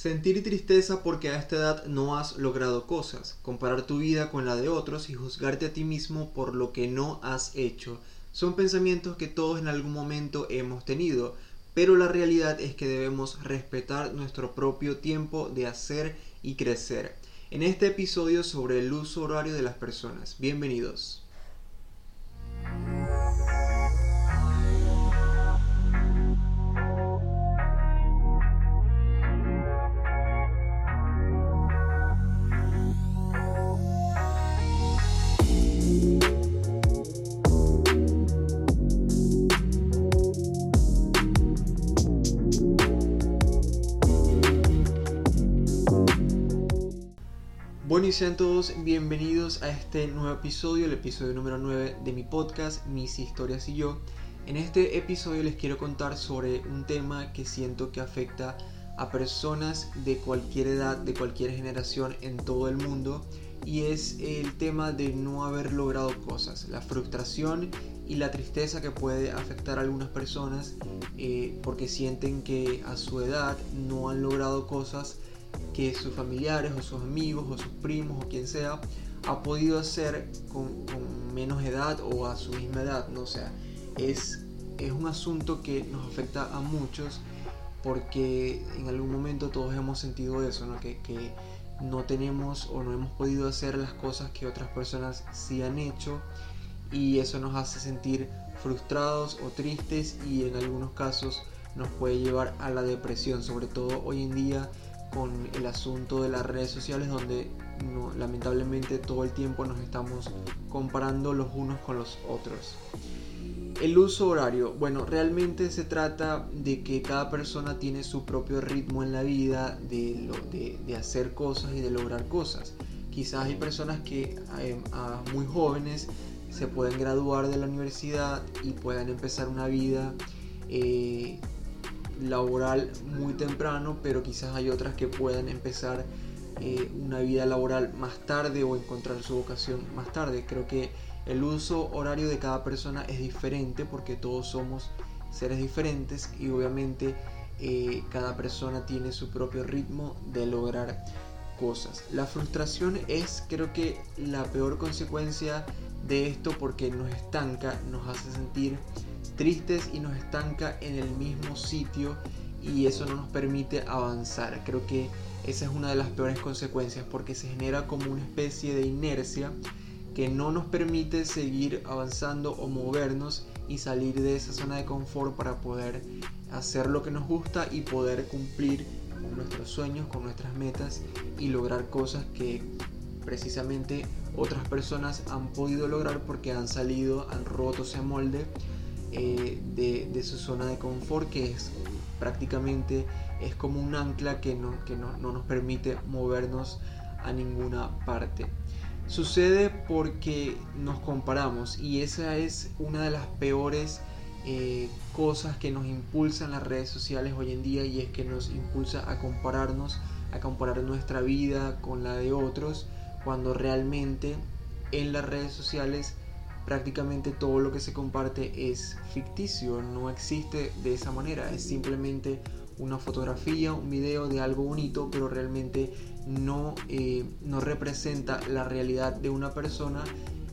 Sentir tristeza porque a esta edad no has logrado cosas, comparar tu vida con la de otros y juzgarte a ti mismo por lo que no has hecho, son pensamientos que todos en algún momento hemos tenido, pero la realidad es que debemos respetar nuestro propio tiempo de hacer y crecer. En este episodio sobre el uso horario de las personas. Bienvenidos. Y sean todos bienvenidos a este nuevo episodio, el episodio número 9 de mi podcast Mis historias y yo. En este episodio les quiero contar sobre un tema que siento que afecta a personas de cualquier edad, de cualquier generación en todo el mundo y es el tema de no haber logrado cosas, la frustración y la tristeza que puede afectar a algunas personas eh, porque sienten que a su edad no han logrado cosas que sus familiares o sus amigos o sus primos o quien sea ha podido hacer con, menos edad o a su misma edad, ¿no? O sea, es, es un asunto que nos afecta a muchos porque en algún momento todos hemos sentido eso, ¿no? Que, que no tenemos o no hemos podido hacer las cosas que otras personas sí han hecho y eso nos hace sentir frustrados o tristes y en algunos casos nos puede llevar a la depresión, sobre todo hoy en día con el asunto de las redes sociales donde lamentablemente todo el tiempo nos estamos comparando los unos con los otros. El uso horario, bueno, realmente se trata de que cada persona tiene su propio ritmo en la vida, de, hacer cosas y de lograr cosas. Quizás hay personas que eh, a muy jóvenes se pueden graduar de la universidad y puedan empezar una vida eh, laboral muy temprano, pero quizás hay otras que puedan empezar eh, una vida laboral más tarde o encontrar su vocación más tarde. Creo que el uso horario de cada persona es diferente porque todos somos seres diferentes y obviamente eh, cada persona tiene su propio ritmo de lograr cosas. La frustración es creo que la peor consecuencia de esto porque nos estanca, nos hace sentir tristes y nos estanca en el mismo sitio y eso no nos permite avanzar. Creo que esa es una de las peores consecuencias porque se genera como una especie de inercia que no nos permite seguir avanzando o movernos y salir de esa zona de confort para poder hacer lo que nos gusta y poder cumplir con nuestros sueños, con nuestras metas y lograr cosas que precisamente otras personas han podido lograr porque han salido, han roto ese molde eh, de, su zona de confort que es prácticamente es como un ancla que, no, que no, nos permite movernos a ninguna parte. Sucede porque nos comparamos y esa es una de las peores eh, cosas que nos impulsan las redes sociales hoy en día y es que nos impulsa a compararnos, a comparar nuestra vida con la de otros, cuando realmente en las redes sociales prácticamente todo lo que se comparte es ficticio, no existe de esa manera, es simplemente una fotografía, un video de algo bonito, pero realmente no, eh, no representa la realidad de una persona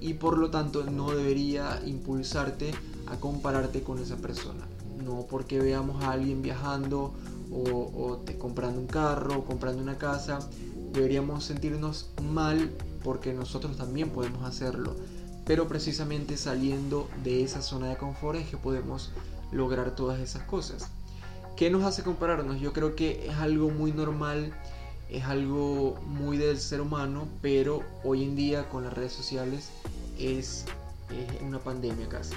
y por lo tanto no debería impulsarte a compararte con esa persona. No porque veamos a alguien viajando o, te, comprando un carro o comprando una casa, deberíamos sentirnos mal porque nosotros también podemos hacerlo pero precisamente saliendo de esa zona de confort es que podemos lograr todas esas cosas. ¿Qué nos hace compararnos? Yo creo que es algo muy normal, es algo muy del ser humano, pero hoy en día con las redes sociales es, una pandemia casi.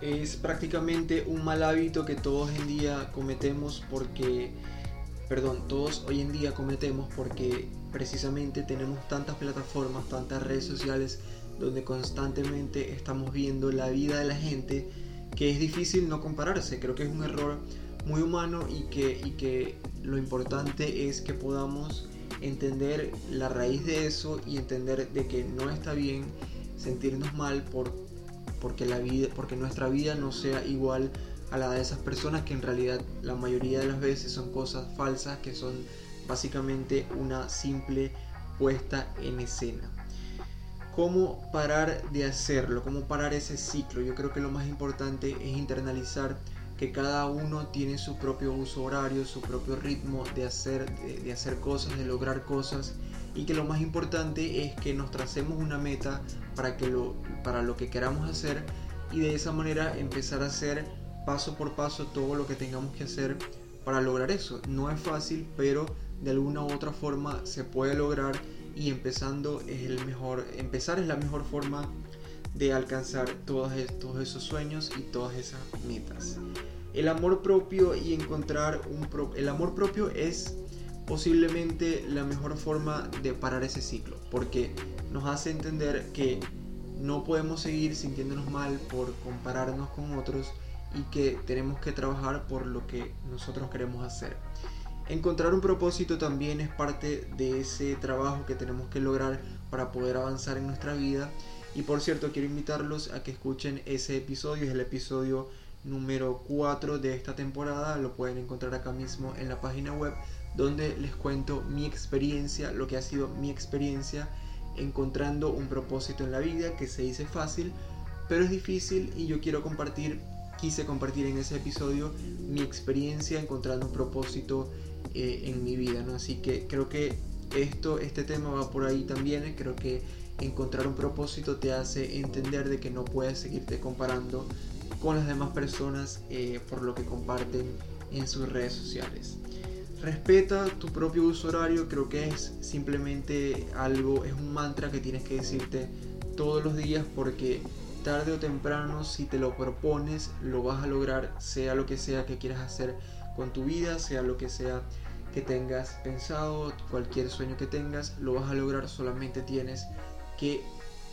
Es prácticamente un mal hábito que todos en día cometemos porque, perdón, todos hoy en día cometemos porque precisamente tenemos tantas plataformas, tantas redes sociales donde constantemente estamos viendo la vida de la gente, que es difícil no compararse. Creo que es un error muy humano y que, y que lo importante es que podamos entender la raíz de eso y entender de que no está bien sentirnos mal por, porque, la vida, porque nuestra vida no sea igual a la de esas personas que en realidad la mayoría de las veces son cosas falsas, que son básicamente una simple puesta en escena. ¿Cómo parar de hacerlo? ¿Cómo parar ese ciclo? Yo creo que lo más importante es internalizar que cada uno tiene su propio uso horario, su propio ritmo de hacer, de, hacer cosas, de lograr cosas y que lo más importante es que nos tracemos una meta para, que lo, para lo que queramos hacer y de esa manera empezar a hacer paso por paso todo lo que tengamos que hacer para lograr eso. No es fácil, pero de alguna u otra forma se puede lograr y empezando es el mejor, empezar es la mejor forma de alcanzar todos, todos esos sueños y todas esas metas. El amor propio y encontrar un el amor propio es posiblemente la mejor forma de parar ese ciclo, porque nos hace entender que no podemos seguir sintiéndonos mal por compararnos con otros y que tenemos que trabajar por lo que nosotros queremos hacer. Encontrar un propósito también es parte de ese trabajo que tenemos que lograr para poder avanzar en nuestra vida. Y por cierto, quiero invitarlos a que escuchen ese episodio, es el episodio número 4 de esta temporada, lo pueden encontrar acá mismo en la página web donde les cuento mi experiencia, lo que ha sido mi experiencia encontrando un propósito en la vida que se dice fácil, pero es difícil y yo quiero compartir, quise compartir en ese episodio mi experiencia encontrando un propósito eh, en mi vida, ¿no? Así que creo que esto, este tema va por ahí también, creo que encontrar un propósito te hace entender de que no puedes seguirte comparando con las demás personas eh, por lo que comparten en sus redes sociales. Respeta tu propio uso horario, creo que es simplemente algo, es un mantra que tienes que decirte todos los días porque tarde o temprano si te lo propones lo vas a lograr, sea lo que sea que quieras hacer con tu vida, sea lo que sea que tengas pensado, cualquier sueño que tengas, lo vas a lograr, solamente tienes que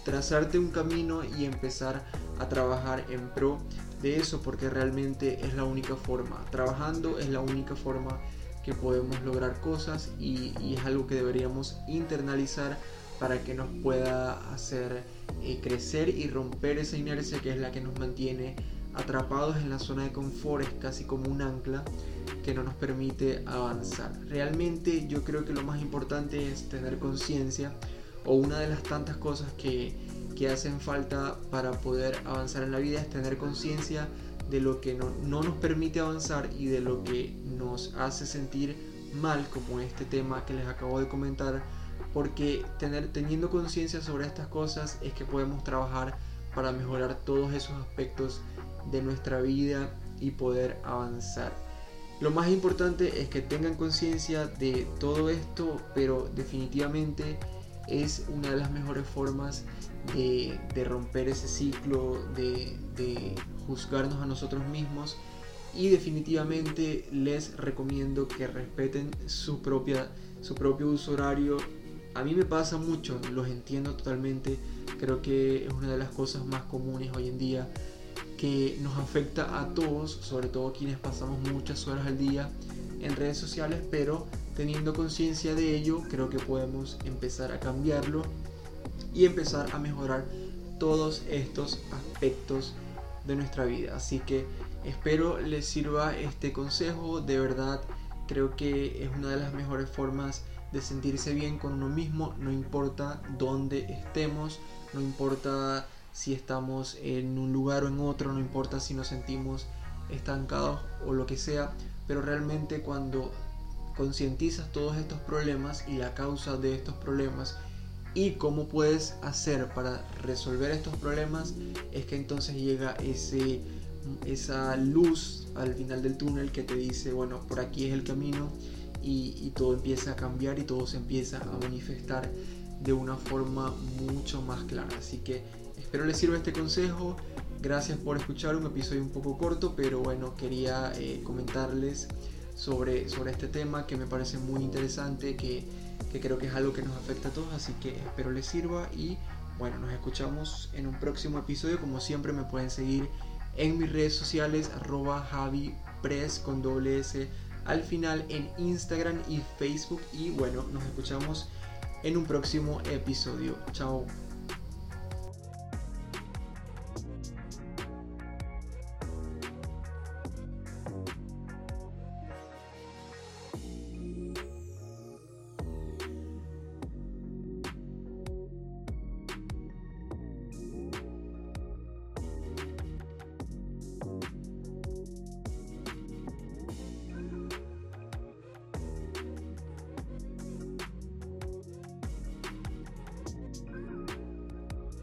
trazarte un camino y empezar a trabajar en pro de eso porque realmente es la única forma. Trabajando es la única forma que podemos lograr cosas y, es algo que deberíamos internalizar para que nos pueda hacer eh, crecer y romper esa inercia que es la que nos mantiene atrapados en la zona de confort, es casi como un ancla que no nos permite avanzar. Realmente yo creo que lo más importante es tener conciencia o una de las tantas cosas que, que, hacen falta para poder avanzar en la vida es tener conciencia de lo que no, no, nos permite avanzar y de lo que nos hace sentir mal, como este tema que les acabo de comentar, porque tener, teniendo conciencia sobre estas cosas es que podemos trabajar para mejorar todos esos aspectos de nuestra vida y poder avanzar. Lo más importante es que tengan conciencia de todo esto, pero definitivamente es una de las mejores formas de, romper ese ciclo, de, juzgarnos a nosotros mismos y definitivamente les recomiendo que respeten su, propia, su propio uso horario. A mí me pasa mucho, los entiendo totalmente, creo que es una de las cosas más comunes hoy en día que nos afecta a todos, sobre todo quienes pasamos muchas horas al día en redes sociales, pero teniendo conciencia de ello, creo que podemos empezar a cambiarlo y empezar a mejorar todos estos aspectos de nuestra vida. Así que espero les sirva este consejo, de verdad creo que es una de las mejores formas de sentirse bien con uno mismo, no importa dónde estemos, no importa si estamos en un lugar o en otro, no importa si nos sentimos estancados o lo que sea, pero realmente cuando concientizas todos estos problemas y la causa de estos problemas y cómo puedes hacer para resolver estos problemas es que entonces llega ese esa luz al final del túnel que te dice bueno por aquí es el camino y, y todo empieza a cambiar y todo se empieza a manifestar de una forma mucho más clara. Así que espero les sirva este consejo. Gracias por escuchar un episodio un poco corto pero bueno quería eh, comentarles sobre, sobre este tema que me parece muy interesante, que, que creo que es algo que nos afecta a todos, así que espero les sirva y bueno, nos escuchamos en un próximo episodio, como siempre me pueden seguir en mis redes sociales, arroba Javi con doble S al final en Instagram y Facebook y bueno, nos escuchamos en un próximo episodio. Chao.